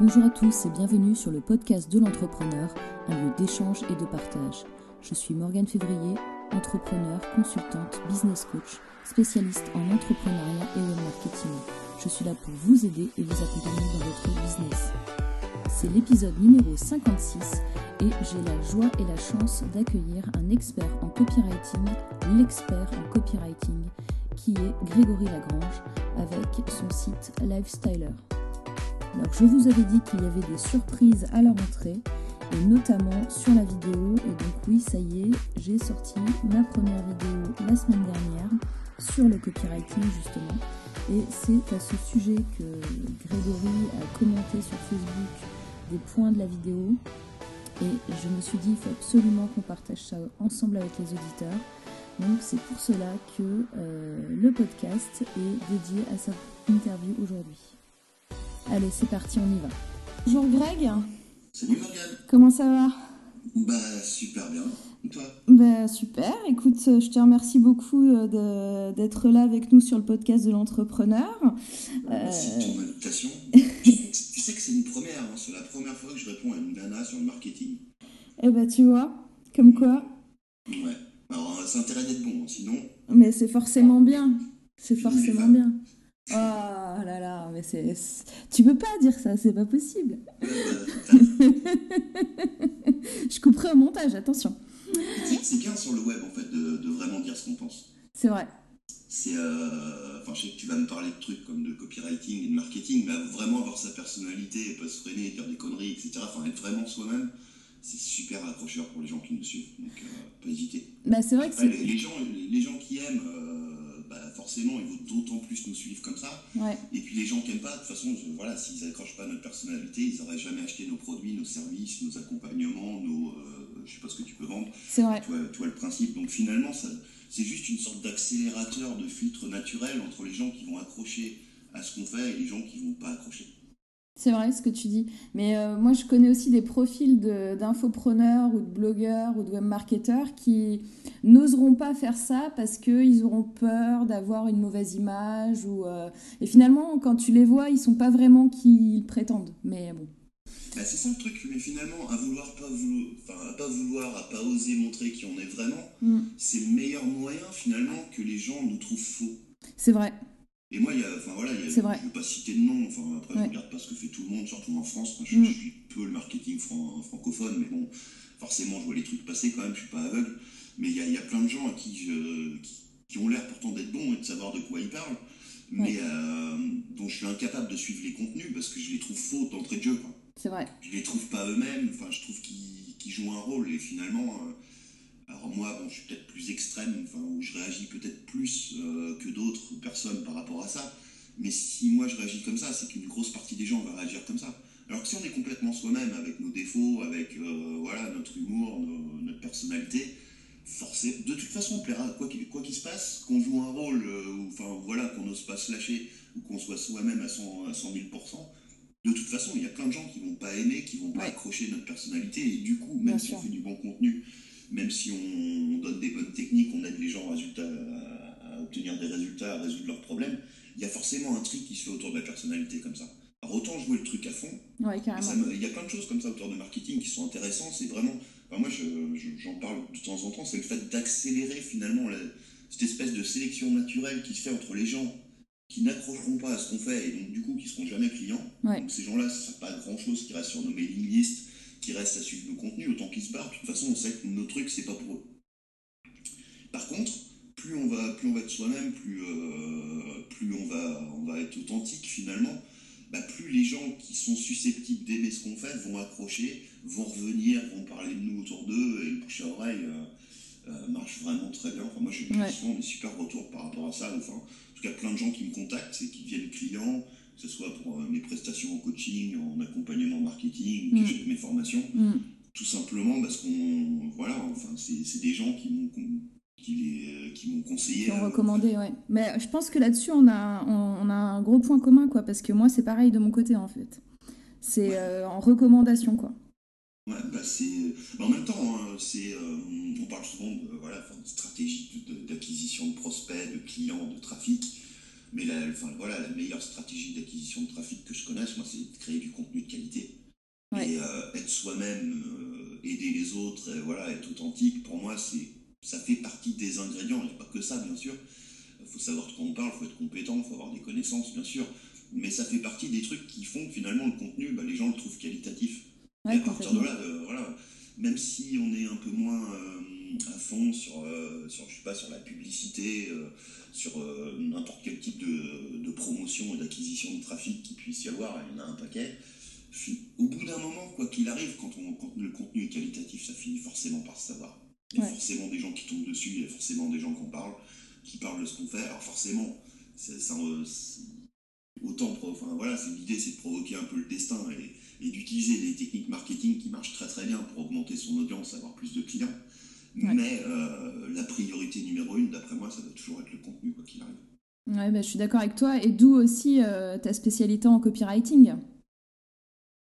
Bonjour à tous et bienvenue sur le podcast de l'entrepreneur, un lieu d'échange et de partage. Je suis Morgane Février, entrepreneur, consultante, business coach, spécialiste en entrepreneuriat et web marketing. Je suis là pour vous aider et vous accompagner dans votre business. C'est l'épisode numéro 56 et j'ai la joie et la chance d'accueillir un expert en copywriting, l'expert en copywriting, qui est Grégory Lagrange avec son site Lifestyler. Alors je vous avais dit qu'il y avait des surprises à la rentrée, et notamment sur la vidéo. Et donc oui, ça y est, j'ai sorti ma première vidéo la semaine dernière sur le copywriting justement. Et c'est à ce sujet que Grégory a commenté sur Facebook des points de la vidéo. Et je me suis dit, il faut absolument qu'on partage ça ensemble avec les auditeurs. Donc c'est pour cela que euh, le podcast est dédié à cette interview aujourd'hui. Allez, c'est parti, on y va. Bonjour Greg. Salut Morgane. Comment ça va? Bah super bien. Et toi? Bah super. Écoute, je te remercie beaucoup euh, d'être là avec nous sur le podcast de l'entrepreneur. Merci de ton invitation. tu sais que c'est une première. Hein. C'est la première fois que je réponds à une nana sur le marketing. Eh bah tu vois, comme quoi. Ouais. Alors c'est intérêt d'être bon, hein, sinon. Mais c'est forcément bien. C'est forcément bien. Oh là là, mais c'est. Tu peux pas dire ça, c'est pas possible. je couperai au montage, attention. C'est bien sur le web, en fait, de, de vraiment dire ce qu'on pense. C'est vrai. C'est. Euh... Enfin, je sais que tu vas me parler de trucs comme de copywriting et de marketing, mais vraiment avoir sa personnalité et pas se freiner, dire des conneries, etc. Enfin, être vraiment soi-même, c'est super accrocheur pour les gens qui nous suivent. Donc, euh, pas hésiter. Bah, c'est vrai que c'est. Les, les, gens, les gens qui aiment. Euh, bah, forcément, il vaut d'autant plus nous suivre comme ça. Ouais. Et puis les gens qui n'aiment pas, de toute façon, je, voilà, s'ils accrochent pas à notre personnalité, ils n'auraient jamais acheté nos produits, nos services, nos accompagnements, nos, euh, je sais pas ce que tu peux vendre. C'est vrai. Tu vois, tu vois, le principe. Donc finalement, c'est juste une sorte d'accélérateur, de filtre naturel entre les gens qui vont accrocher à ce qu'on fait et les gens qui vont pas accrocher. C'est vrai ce que tu dis. Mais euh, moi, je connais aussi des profils d'infopreneurs ou de blogueurs ou de webmarketeurs qui n'oseront pas faire ça parce qu'ils auront peur d'avoir une mauvaise image. Ou, euh, Et finalement, quand tu les vois, ils sont pas vraiment qui ils prétendent. Mais bon. Bah, c'est ça le truc, mais finalement, à vouloir pas vouloir, enfin, à pas vouloir, à pas oser montrer qui on est vraiment, Mm. c'est le meilleur moyen finalement que les gens nous trouvent faux. C'est vrai. Et moi, il y a, enfin voilà, y a, je ne veux pas citer de nom, enfin après Ouais. je regarde pas ce que fait tout le monde, surtout en France. Je, Mm. je suis peu le marketing fran- francophone, mais bon, forcément, je vois les trucs passer quand même, je suis pas aveugle. Mais il y a, il y a plein de gens à qui, je, qui, qui ont l'air pourtant d'être bons et de savoir de quoi ils parlent, mais Ouais. euh, dont je suis incapable de suivre les contenus parce que je les trouve faux d'entrée de jeu. C'est vrai. Je les trouve pas eux-mêmes, enfin, je trouve qu'ils qu'ils jouent un rôle et finalement. euh, alors moi, bon, je suis peut-être plus extrême, enfin, où je réagis peut-être plus euh, que d'autres personnes par rapport à ça. Mais si moi je réagis comme ça, c'est qu'une grosse partie des gens va réagir comme ça. Alors que si on est complètement soi-même, avec nos défauts, avec euh, voilà, notre humour, nos- notre personnalité, forcément, de toute façon, on plaira, quoi qu'il se passe, qu'on joue un rôle, euh, ou enfin voilà, qu'on n'ose pas se lâcher, ou qu'on soit soi-même à 100, à 100 000 de toute façon, il y a plein de gens qui vont pas aimer, qui vont pas Ouais. accrocher notre personnalité, et du coup, Bien même si sûr. on fait du bon contenu, même si on donne des bonnes techniques, on aide les gens à, résultat- à- à obtenir des résultats, à résoudre leurs problèmes, il y a forcément un truc qui se fait autour de la personnalité comme ça. Alors autant jouer le truc à fond, Ouais, il y a plein de choses comme ça autour de marketing qui sont intéressantes, c'est vraiment, enfin, moi je- je- j'en parle de temps en temps, c'est le fait d'accélérer finalement la- cette espèce de sélection naturelle qui se fait entre les gens qui n'accrocheront pas à ce qu'on fait et donc du coup qui seront jamais clients. Ouais. Donc ces gens-là, ça sert pas à grand chose qui restent sur nos mailing lists, qui restent à suivre nos contenus, autant qu'ils se barrent. De toute façon, on sait que nos trucs, c'est pas pour eux. Par contre, plus on va, plus on va être soi-même, plus, euh, plus on, va, on va être authentique finalement, bah, plus les gens qui sont susceptibles d'aimer ce qu'on fait vont accrocher, vont revenir, vont parler de nous autour d'eux et le bouche à oreille euh, euh, marche vraiment très bien. Enfin, moi, j'ai Ouais. souvent des super retours par rapport à ça. Enfin, en tout cas, plein de gens qui me contactent et qui deviennent clients, que ce soit pour euh, mes prestations en coaching, en accompagnement marketing, que Mm. j'ai- mes formations, Mm. tout simplement parce qu'on, voilà, enfin, c'est des gens qui m'ont qui euh, qui m'ont conseillé. Qui ont à- recommandé, ouais. Mais je pense que là-dessus, on a, on, on a un gros point commun, quoi, parce que moi, c'est pareil de mon côté, en fait. C'est Ouais. euh, en recommandation, quoi. Ouais, bah c'est. bah en même temps, hein, c'est. euh, on parle souvent de, voilà, de stratégie de- d'acquisition de, prospects, de clients, de trafic. Mais la, enfin, voilà, la meilleure stratégie d'acquisition de trafic que je connaisse, moi, c'est de créer du contenu de qualité. Et euh, être soi-même, euh, aider les autres, voilà, être authentique, pour moi, c'est ça fait partie des ingrédients. Il n'y a pas que ça, bien sûr. Il faut savoir de quoi on parle, il faut être compétent, il faut avoir des connaissances, bien sûr. Mais ça fait partie des trucs qui font que finalement le contenu, bah, les gens le trouvent qualitatif. et à partir de là, voilà, même si on est un peu moins à fond sur, sur, je sais pas, sur la publicité, sur n'importe quel type de, de promotion et d'acquisition de trafic qu'il puisse y avoir, il y en a un paquet au bout d'un moment, quoi qu'il arrive, quand, on, le contenu est qualitatif, ça finit forcément par se savoir. Il y a forcément des gens qui tombent dessus, il y a forcément des gens qui en parlent, qui parlent de ce qu'on fait. Alors forcément, ça, autant, enfin voilà, l'idée c'est de provoquer un peu le destin et, d'utiliser les techniques marketing qui marchent très très bien pour augmenter son audience, avoir plus de clients. Mais euh, la priorité numéro une, d'après moi, ça doit toujours être le contenu, quoi qu'il arrive. Ouais, bah, je suis d'accord avec toi. Et d'où aussi euh, ta spécialité en copywriting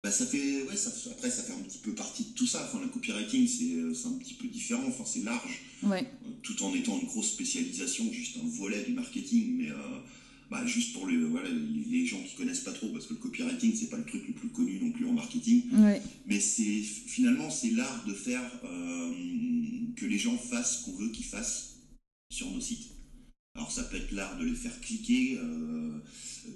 bah, ça fait, ouais, ça, après, ça fait un petit peu partie de tout ça. Enfin, le copywriting, c'est euh, un petit peu différent, enfin, c'est large, ouais. Tout en étant une grosse spécialisation, juste un volet du marketing, mais bah, juste pour voilà, les, gens qui connaissent pas trop, parce que le copywriting, c'est pas le truc le plus connu non plus en marketing, ouais. mais c'est finalement, c'est l'art de faire que les gens fassent ce qu'on veut qu'ils fassent sur nos sites. Alors ça peut être l'art de les faire cliquer, euh,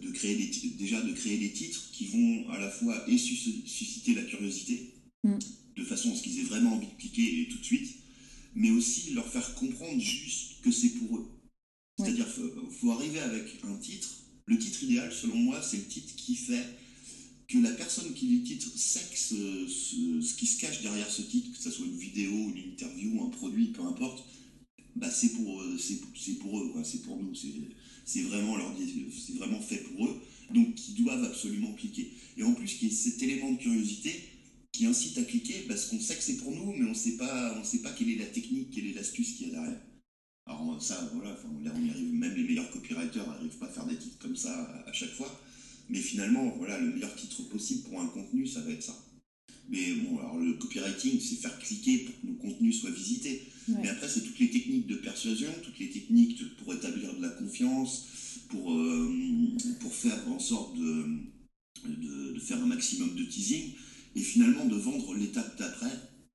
de créer des, déjà de créer des titres qui vont à la fois et susciter la curiosité, mm. de façon à ce qu'ils aient vraiment envie de cliquer et tout de suite, mais aussi leur faire comprendre juste que c'est pour eux. C'est-à-dire qu'il faut, arriver avec un titre. Le titre idéal, selon moi, c'est le titre qui fait que la personne qui lit le titre sait que ce, ce, qui se cache derrière ce titre, que ce soit une vidéo, une interview, un produit, peu importe, bah, c'est pour, euh, pour eux, c'est pour nous, c'est vraiment, vraiment fait pour eux, donc ils doivent absolument cliquer. Et en plus, il y a cet élément de curiosité qui incite à cliquer parce qu'on sait que c'est pour nous, mais on ne sait pas, on sait pas quelle est la technique, quelle est l'astuce qu'il y a derrière. Alors ça, voilà, on arrive, même les meilleurs copywriters n'arrivent pas à faire des titres comme ça à, chaque fois. Mais finalement, voilà, le meilleur titre possible pour un contenu, ça va être ça. Mais bon, alors le copywriting, c'est faire cliquer pour que nos contenus soient visités. Mais après, c'est toutes les techniques de persuasion, toutes les techniques pour établir de la confiance, pour, euh, pour faire en sorte de, de, faire un maximum de teasing et finalement de vendre l'étape d'après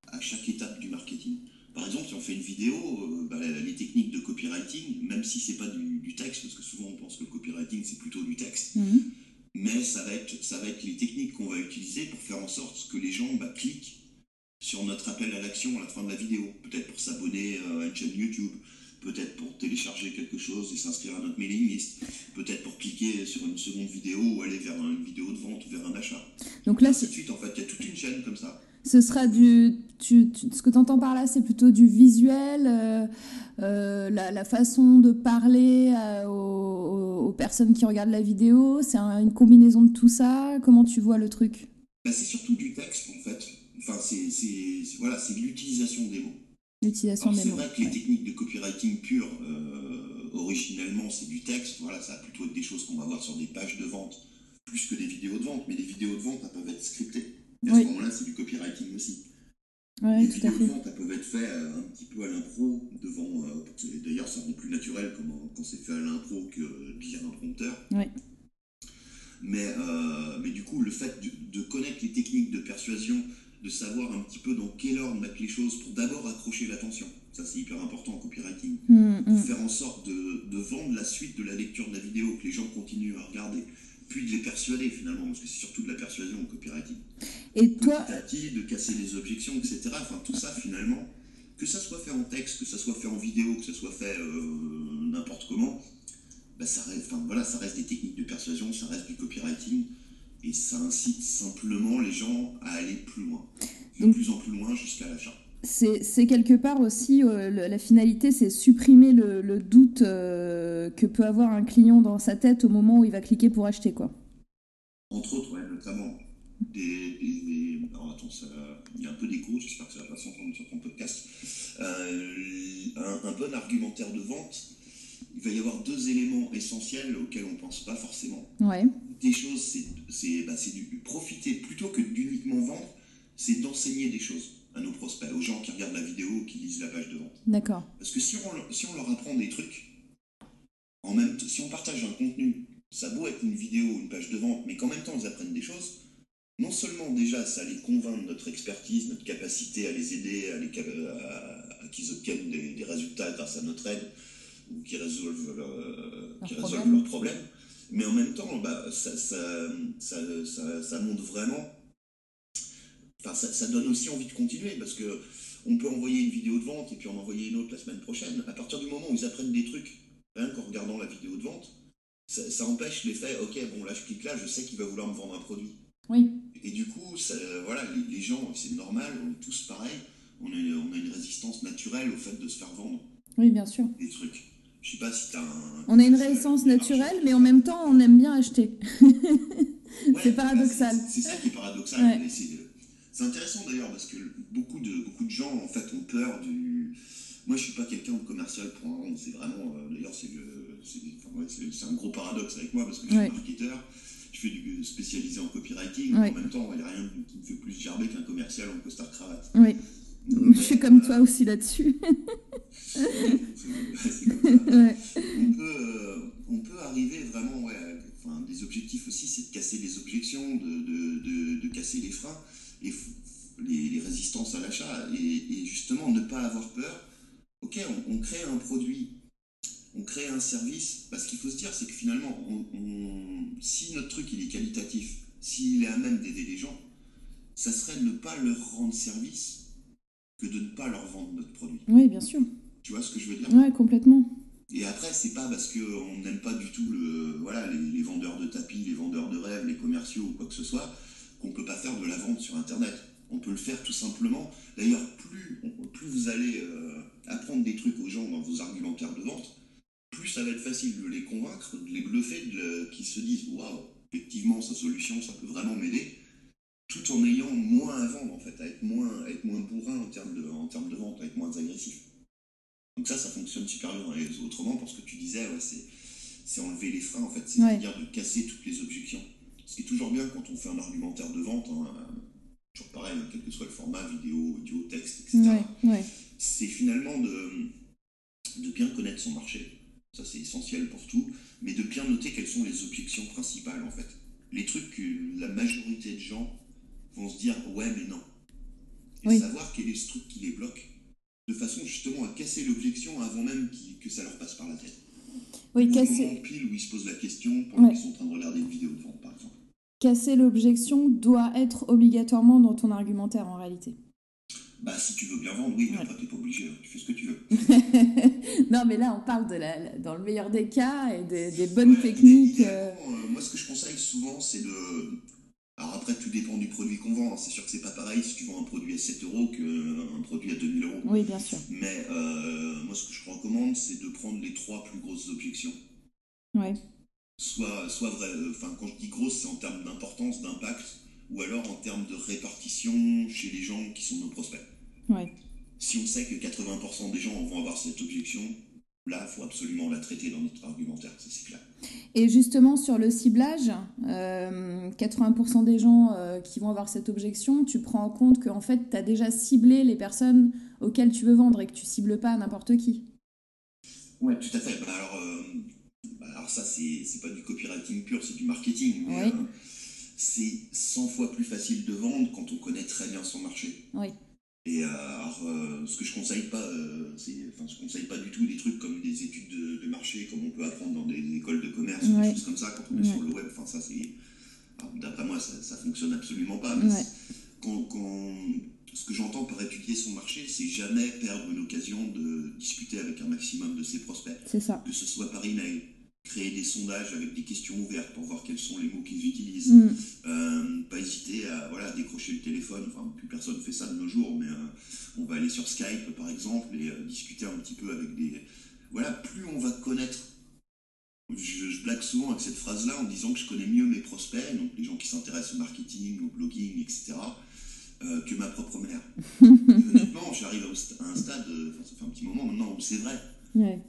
à chaque étape du marketing. Par exemple, si on fait une vidéo, euh, bah, les techniques de copywriting, même si c'est pas du, texte, parce que souvent on pense que le copywriting c'est plutôt du texte, mhm. mais ça va, être, ça va être les techniques qu'on va utiliser pour faire en sorte que les gens bah, cliquent sur notre appel à l'action à la fin de la vidéo. Peut-être pour s'abonner à une chaîne YouTube, peut-être pour télécharger quelque chose et s'inscrire à notre mailing list, peut-être pour cliquer sur une seconde vidéo ou aller vers une vidéo de vente ou vers un achat. Donc là, c'est suite, en fait, il y a toute une chaîne comme ça. Ce sera du. Tu, ce que tu entends par là, c'est plutôt du visuel, euh, euh, la, façon de parler euh, aux, aux, personnes qui regardent la vidéo. C'est une combinaison de tout ça. Comment tu vois le truc? Bah, C'est surtout du texte, en fait. Enfin, c'est voilà, l'utilisation des mots. L'utilisation des mots. C'est vrai que les techniques de copywriting pur, euh, originellement, c'est du texte. Voilà, ça va plutôt être des choses qu'on va voir sur des pages de vente, plus que des vidéos de vente. Mais les vidéos de vente, elles peuvent être scriptées. À ce moment-là, c'est du copywriting aussi. les vidéos de vente, elles peuvent être faites euh, un petit peu à l'impro, devant. Euh, d'ailleurs, ça rend plus naturel quand c'est fait à l'impro que via un prompteur. Mais, mais du coup, le fait de connaître les techniques de persuasion de savoir un petit peu dans quel ordre mettre les choses pour d'abord accrocher l'attention. Ça, c'est hyper important en copywriting. Mm, mm. Faire en sorte de, de, vendre la suite de la lecture de la vidéo, que les gens continuent à regarder, puis de les persuader finalement, parce que c'est surtout de la persuasion en copywriting. Et toi De casser les objections, etc. Enfin, tout ça finalement, que ça soit fait en texte, que ça soit fait en vidéo, que ça soit fait euh, n'importe comment, bah, ça, reste, enfin, voilà, ça reste des techniques de persuasion, ça reste du copywriting et ça incite simplement les gens à aller plus loin, de plus en plus loin jusqu'à l'achat. C'est quelque part aussi, euh, la finalité, c'est supprimer le, doute euh, que peut avoir un client dans sa tête au moment où il va cliquer pour acheter. quoi. Entre autres, ouais, notamment. Des, Alors attends, il y a un peu d'écho, j'espère que ça va pas s'entendre sur ton podcast. Euh, un, un, bon argumentaire de vente, il va y avoir deux éléments essentiels auxquels on ne pense pas forcément. Ouais des choses, c'est bah, du profiter plutôt que d'uniquement vendre, c'est d'enseigner des choses à nos prospects, aux gens qui regardent la vidéo ou qui lisent la page de vente. D'accord. Parce que si on, si on leur apprend des trucs, en même si on partage un contenu, ça a beau être une vidéo, une page de vente, mais qu'en même temps ils apprennent des choses, non seulement déjà ça les convainc de notre expertise, notre capacité à les aider, à, les, à, qu'ils obtiennent des, résultats grâce à notre aide, ou qu'ils résolvent, leurs problèmes, mais en même temps, bah, ça, ça, ça, ça, montre vraiment, enfin, ça, donne aussi envie de continuer, parce que on peut envoyer une vidéo de vente et puis en envoyer une autre la semaine prochaine. À partir du moment où ils apprennent des trucs, rien qu'en regardant la vidéo de vente, ça, empêche l'effet, ok, bon là je clique là, je sais qu'il va vouloir me vendre un produit. Oui. Et du coup, voilà, les, gens, c'est normal, on est tous pareils, on, a une résistance naturelle au fait de se faire vendre. Oui, bien sûr. Des trucs. Je sais pas si un. On a une résistance naturelle, mais en même temps, on aime bien acheter. c'est paradoxal. C'est ça qui est paradoxal. C'est intéressant d'ailleurs parce que beaucoup de, beaucoup de gens en fait ont peur du. Moi, je suis pas quelqu'un de commercial pour un C'est vraiment. Euh, d'ailleurs, c'est c'est un gros paradoxe avec moi parce que je suis marketeur, je fais du spécialisé en copywriting, en même temps, il n'y a rien qui me fait plus gerber qu'un commercial en costard cravate. Oui. je suis comme toi aussi là-dessus. on, peut, euh, on peut arriver vraiment, ouais, enfin, des objectifs aussi, c'est de casser les objections, de, de, de, casser les freins les, les résistances à l'achat et, justement ne pas avoir peur. Ok, on crée un produit on crée un service, parce qu'il faut se dire, c'est que finalement, si notre truc il est qualitatif, s'il est à même d'aider les gens, ça serait de ne pas leur rendre service que de ne pas leur vendre notre produit. Oui, bien sûr. Tu vois ce que je veux dire? Oui, complètement. Et après, c'est pas parce qu'on n'aime pas du tout le, voilà, les, vendeurs de tapis, les vendeurs de rêves, les commerciaux ou quoi que ce soit, qu'on peut pas faire de la vente sur Internet. On peut le faire tout simplement. D'ailleurs, plus, plus vous allez euh, apprendre des trucs aux gens dans vos argumentaires de vente, plus ça va être facile de les convaincre, de les bluffer, qu'ils se disent waouh, effectivement, sa solution, ça peut vraiment m'aider, tout en ayant moins à vendre, en fait, à être moins, être moins bourrin en termes, de, en termes de vente, à être moins agressif. Donc ça, ça fonctionne super bien. Et autrement, pour ce que tu disais, c'est enlever les freins, en fait, c'est-à-dire de casser toutes les objections. Ce qui est toujours bien quand on fait un argumentaire de vente, hein, toujours pareil, hein, quel que soit le format, vidéo, audio, texte, etc. C'est finalement de, de bien connaître son marché, ça c'est essentiel pour tout, mais de bien noter quelles sont les objections principales en fait. Les trucs que la majorité de gens vont se dire ouais mais non. Et savoir quel est ce truc qui les bloque, de façon justement à casser l'objection avant même que ça leur passe par la tête. Oui, casser. pile où ils se posent la question pendant qu'ils sont en train de regarder une vidéo de vente par exemple. Casser l'objection doit être obligatoirement dans ton argumentaire en réalité. Bah, si tu veux bien vendre, oui, mais après, t'es pas obligé, hein. tu fais ce que tu veux. non, mais là, on parle de la, dans le meilleur des cas et des, bonnes techniques. Euh. Euh, moi, ce que je conseille souvent, c'est de. Alors après, tout dépend du produit qu'on vend. Hein. C'est sûr que c'est pas pareil si tu vends un produit à 7 euros qu'un produit à 2000 euros. Oui, bien sûr. Mais euh, moi, ce que je recommande, c'est de prendre les trois plus grosses objections. Oui. Soit, soit vrai, enfin, quand je dis grosse, c'est en termes d'importance, d'impact, ou alors en termes de répartition chez les gens qui sont nos prospects. Si on sait que 80% des gens vont avoir cette objection, là, il faut absolument la traiter dans notre argumentaire, c'est clair. Et justement, sur le ciblage, 80% euh, des gens euh, qui vont avoir cette objection, tu prends en compte qu'en fait, tu as déjà ciblé les personnes auxquelles tu veux vendre et que tu cibles pas n'importe qui. Oui, tout à fait. Bah, alors, euh, bah, alors, ça, c'est pas du copywriting pur, c'est du marketing. oui. c'est 100 fois plus facile de vendre quand on connaît très bien son marché. Oui. Et euh, alors, euh, ce que je conseille pas, euh, c'est, enfin, je conseille pas du tout des trucs comme des études de, marché, comme on peut apprendre dans des écoles de commerce, ou des choses comme ça quand on est sur le web. Enfin, ça, c'est, d'après moi, ça, ça fonctionne absolument pas. Mais quand, quand, ce que j'entends par étudier son marché, c'est jamais perdre l'occasion de discuter avec un maximum de ses prospects. C'est ça. Que ce soit par email, créer des sondages avec des questions ouvertes pour voir quels sont les mots qu'ils utilisent. Mm. Euh, pas hésiter à voilà, décrocher le téléphone, enfin plus personne fait ça de nos jours, mais euh, on va aller sur Skype par exemple et euh, discuter un petit peu avec des... Voilà, plus on va connaître... Je, blague souvent avec cette phrase-là en disant que je connais mieux mes prospects, donc les gens qui s'intéressent au marketing, au blogging, etc., que ma propre mère. honnêtement, j'arrive à un stade, ça fait un petit moment maintenant où c'est vrai.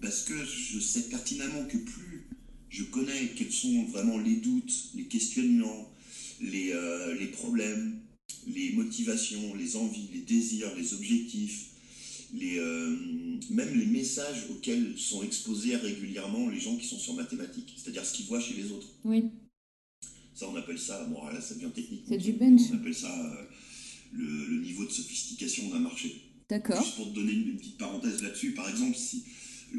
Parce que je sais pertinemment que plus je connais quels sont vraiment les doutes, les questionnements, les, euh, les problèmes, les motivations, les envies, les désirs, les objectifs, les, euh, même les messages auxquels sont exposés régulièrement les gens qui sont sur mathématiques, c'est-à-dire ce qu'ils voient chez les autres. Oui. Ça, on appelle ça, bon là ça devient technique. C'est du bench. On appelle ça euh, le, le niveau de sophistication d'un marché. D'accord. Juste pour te donner une petite parenthèse là-dessus, par exemple, si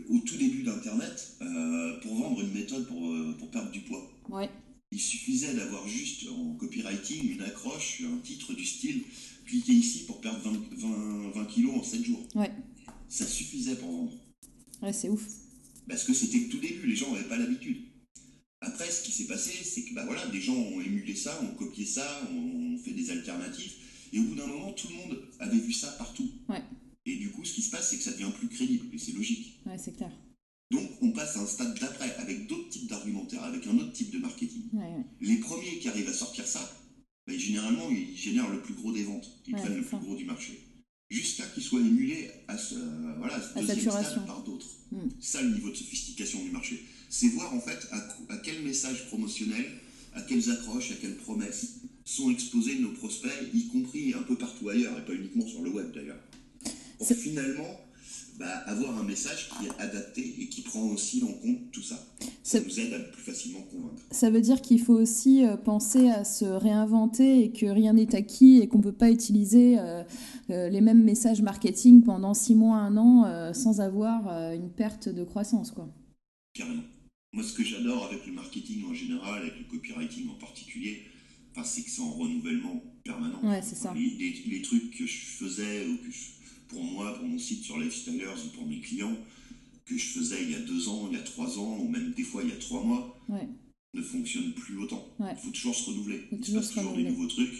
au tout début d'Internet, euh, pour vendre une méthode pour, euh, pour perdre du poids, Ouais. il suffisait d'avoir juste en copywriting une accroche, un titre du style cliquez ici pour perdre 20, 20, 20 kilos en 7 jours. Ouais. Ça suffisait pour vendre. Ouais, c'est ouf. Parce que c'était le tout début, les gens n'avaient pas l'habitude. Après, ce qui s'est passé, c'est que bah voilà, des gens ont émulé ça, ont copié ça, ont fait des alternatives. Et au bout d'un moment, tout le monde avait vu ça partout. Ouais. Et du coup, ce qui se passe, c'est que ça devient plus crédible. Et c'est logique. Ouais, c'est clair. Donc, on passe à un stade d'après, avec d'autres types d'argumentaire, avec un autre type de marketing. Ouais, ouais. Les premiers qui arrivent à sortir ça, bah, généralement, ils génèrent le plus gros des ventes. Ils Ouais, prennent le ça. plus gros du marché. Jusqu'à qu'ils soient émulés à ce, euh, voilà, à ce À deuxième saturation. stade par d'autres. Mm. Ça, le niveau de sophistication du marché. C'est voir, en fait, à, à quel message promotionnel, à quelles accroches, à quelles promesses sont exposés nos prospects, y compris un peu partout ailleurs, et pas uniquement sur le web d'ailleurs. Finalement bah, avoir un message qui est adapté et qui prend aussi en compte tout ça. Ça C'est- nous aide à plus facilement convaincre. Ça veut dire qu'il faut aussi euh, penser à se réinventer et que rien n'est acquis et qu'on ne peut pas utiliser euh, euh, les mêmes messages marketing pendant six mois, un an sans avoir une perte de croissance. Quoi. Carrément. Moi, ce que j'adore avec le marketing en général, avec le copywriting en particulier, c'est que c'est en renouvellement permanent. Ouais, c'est ça. Les, les- les trucs que je faisais, ou que je- pour moi, pour mon site sur Lifestylers ou pour mes clients, que je faisais il y a deux ans, il y a trois ans, ou même des fois il y a trois mois, Ouais. ne fonctionnent plus autant. Ouais. Il faut toujours se renouveler. Faut Il se passe se toujours des nouveaux trucs.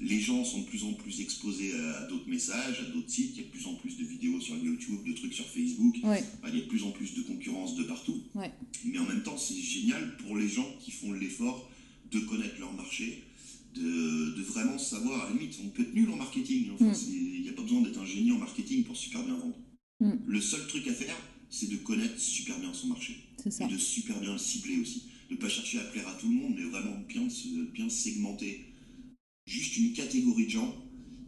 Les gens sont de plus en plus exposés à, d'autres messages, à d'autres sites. Il y a de plus en plus de vidéos sur YouTube, de trucs sur Facebook. Ouais. Enfin, il y a de plus en plus de concurrence de partout. Mais en même temps, c'est génial pour les gens qui font l'effort de connaître leur marché, de, de vraiment savoir. À la limite, on peut être nul en marketing. Enfin, Mm. Il n'y a pas besoin d'être un génie en marketing pour super bien vendre. Mm. Le seul truc à faire, c'est de connaître super bien son marché ça. et de super bien le cibler aussi. De ne pas chercher à plaire à tout le monde, mais vraiment bien, bien segmenter juste une catégorie de gens.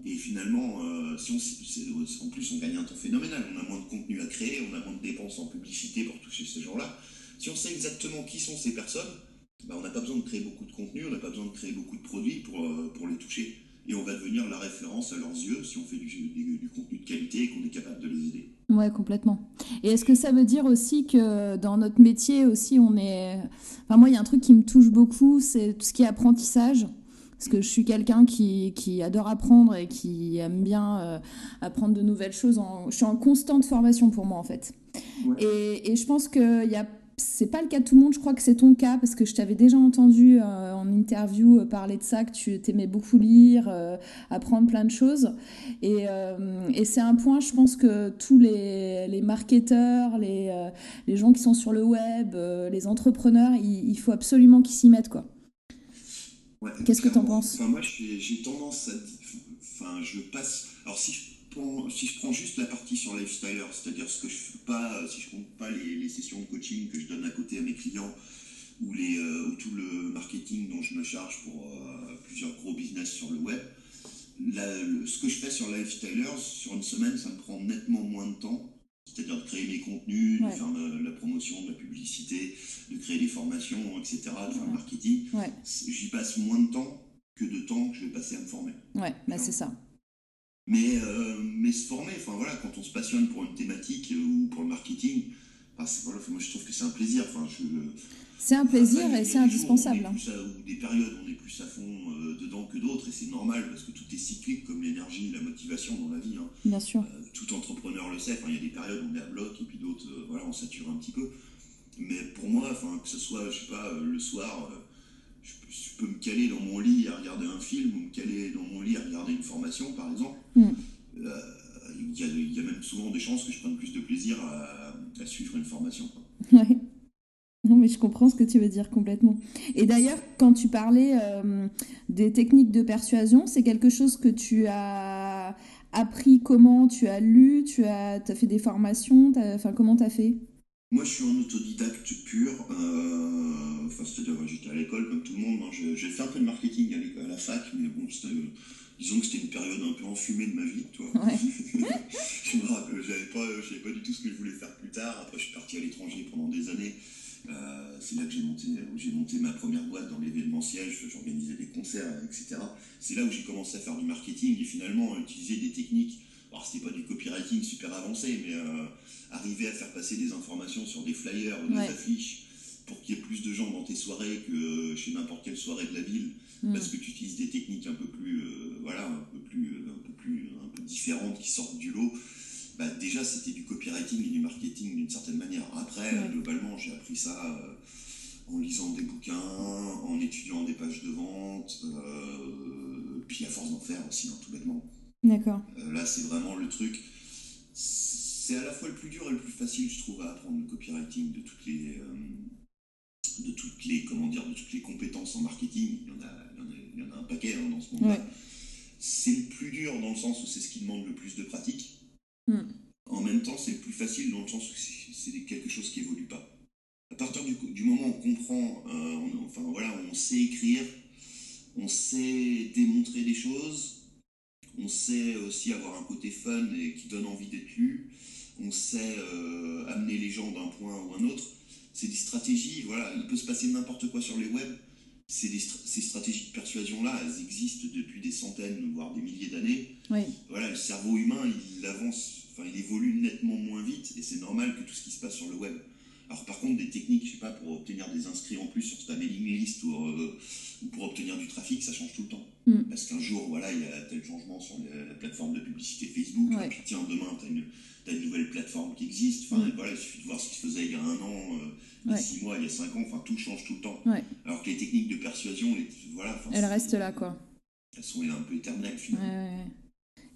Et finalement, euh, si on, en plus, on gagne un temps phénoménal. On a moins de contenu à créer, on a moins de dépenses en publicité pour toucher ces gens-là. Si on sait exactement qui sont ces personnes, bah, on n'a pas besoin de créer beaucoup de contenu, on n'a pas besoin de créer beaucoup de produits pour, euh, pour les toucher. Et on va devenir la référence à leurs yeux si on fait du, du- du contenu de qualité et qu'on est capable de les aider. Ouais, complètement. Et est-ce que ça veut dire aussi que dans notre métier aussi, on est... Enfin, moi, il y a un truc qui me touche beaucoup, c'est tout ce qui est apprentissage. Parce que je suis quelqu'un qui, qui adore apprendre et qui aime bien euh, apprendre de nouvelles choses. En... Je suis en constante formation pour moi, en fait. Ouais. Et, et je pense que y a... c'est pas le cas de tout le monde. Je crois que c'est ton cas parce que je t'avais déjà entendu euh, en interview euh, parler de ça, que tu t'aimais beaucoup lire, euh, apprendre plein de choses. Et, euh, et c'est un point, je pense que tous les, les marketeurs, les, les gens qui sont sur le web, les entrepreneurs, il, il faut absolument qu'ils s'y mettent, quoi. Ouais, Qu'est-ce que t'en clairement. penses? Enfin, moi, j'ai j'ai tendance à. Enfin, je passe. Alors, si je prends, si je prends juste la partie sur Lifestyler, c'est-à-dire ce que je fais pas, si je compte pas les, les sessions de coaching que je donne à côté à mes clients ou, les, euh, ou tout le marketing dont je me charge pour euh, plusieurs gros business sur le web, la- le- ce que je fais sur Lifestylers, sur une semaine, ça me prend nettement moins de temps. C'est-à-dire de créer mes contenus, Ouais. de faire la, la promotion, de la publicité, de créer des formations, etc., de faire Ouais. le marketing Ouais, j'y passe moins de temps que de temps que je vais passer à me former. ouais, bah c'est ça. Mais, euh, mais se former, enfin voilà, quand on se passionne pour une thématique euh, ou pour le marketing, c'est- voilà, moi je trouve que c'est un plaisir. Enfin, je, C'est un plaisir et c'est indispensable. à- ou des périodes où on est plus à fond euh, dedans que d'autres, et c'est normal parce que tout est cyclique comme l'énergie, la motivation dans la vie. hein. Bien sûr. Euh, tout entrepreneur le sait, enfin, il y a des périodes où on est à bloc et puis d'autres, euh, voilà, on sature un petit peu. Mais pour moi, enfin, que ce soit, je sais pas, le soir, je, je peux me caler dans mon lit à regarder un film ou me caler dans mon lit à regarder une formation, par exemple. Mm. Euh, Il y, a, il y a même souvent des chances que je prenne plus de plaisir à, à suivre une formation. Ouais. Non, mais je comprends ce que tu veux dire complètement. Et d'ailleurs, quand tu parlais euh, des techniques de persuasion, c'est quelque chose que tu as appris comment? Tu as lu? Tu as, as fait des formations? Enfin, comment tu as fait? Moi, je suis un autodidacte pur. euh, Enfin, c'est-à-dire, j'étais à l'école comme tout le monde. hein. J'ai fait un peu de marketing à, la fac, mais bon, disons que c'était une période un peu enfumée de ma vie, toi. Ouais. je me rappelle, j'avais pas, savais pas du tout ce que je voulais faire plus tard. Après, je suis parti à l'étranger pendant des années. Euh, c'est là que j'ai monté, j'ai monté ma première boîte dans l'événementiel. J'organisais des concerts, etc. C'est là où j'ai commencé à faire du marketing et finalement à utiliser des techniques. Alors, c'était pas du copywriting super avancé, mais euh, arriver à faire passer des informations sur des flyers ou des Ouais. affiches pour qu'il y ait plus de gens dans tes soirées que chez n'importe quelle soirée de la ville Mm. parce que tu utilises des techniques un peu plus euh, voilà un peu plus euh, un peu plus un peu différentes qui sortent du lot bah, déjà c'était du copywriting et du marketing d'une certaine manière après Ouais. globalement j'ai appris ça euh, en lisant des bouquins en étudiant des pages de vente euh, puis à force d'en faire aussi hein, tout bêtement D'accord. euh, là, c'est vraiment le truc. C'est à la fois le plus dur et le plus facile, je trouve, à apprendre le copywriting de toutes les, euh, de toutes les, comment dire, de toutes les compétences en marketing. Il y en a, il y en a, il y en a un paquet hein, dans ce monde-là. Ouais. C'est le plus dur dans le sens où c'est ce qui demande le plus de pratique. Mm. En même temps, c'est le plus facile dans le sens où c'est quelque chose qui évolue pas. À partir du, du moment où on comprend, euh, on- enfin voilà, on sait écrire, on sait démontrer des choses, on sait aussi avoir un côté fun et qui donne envie d'être lu, on sait euh, amener les gens d'un point ou un autre. C'est des stratégies, voilà, il peut se passer n'importe quoi sur les web. Stra- ces stratégies de persuasion-là, elles existent depuis des centaines, voire des milliers d'années Oui. voilà, le cerveau humain, il avance, enfin, il évolue nettement moins vite, et c'est normal que tout ce qui se passe sur le web. Alors par contre, des techniques, je sais pas, pour obtenir des inscrits en plus sur ta mailing list ou, euh, ou pour obtenir du trafic, ça change tout le temps. Mm. Parce qu'un jour, voilà, il y a tel changement sur la, la plateforme de publicité Facebook, Ouais. et puis tiens, demain, tu as une, nouvelle plateforme qui existe. Enfin, Mm. voilà, il suffit de voir ce qui se faisait il y a un an, euh, il y a six mois, il y a cinq ans, enfin, tout change tout le temps. Ouais. Alors que les techniques de persuasion, les, voilà, enfin, Elle c'est- reste là, quoi. elles sont un peu éternelles finalement.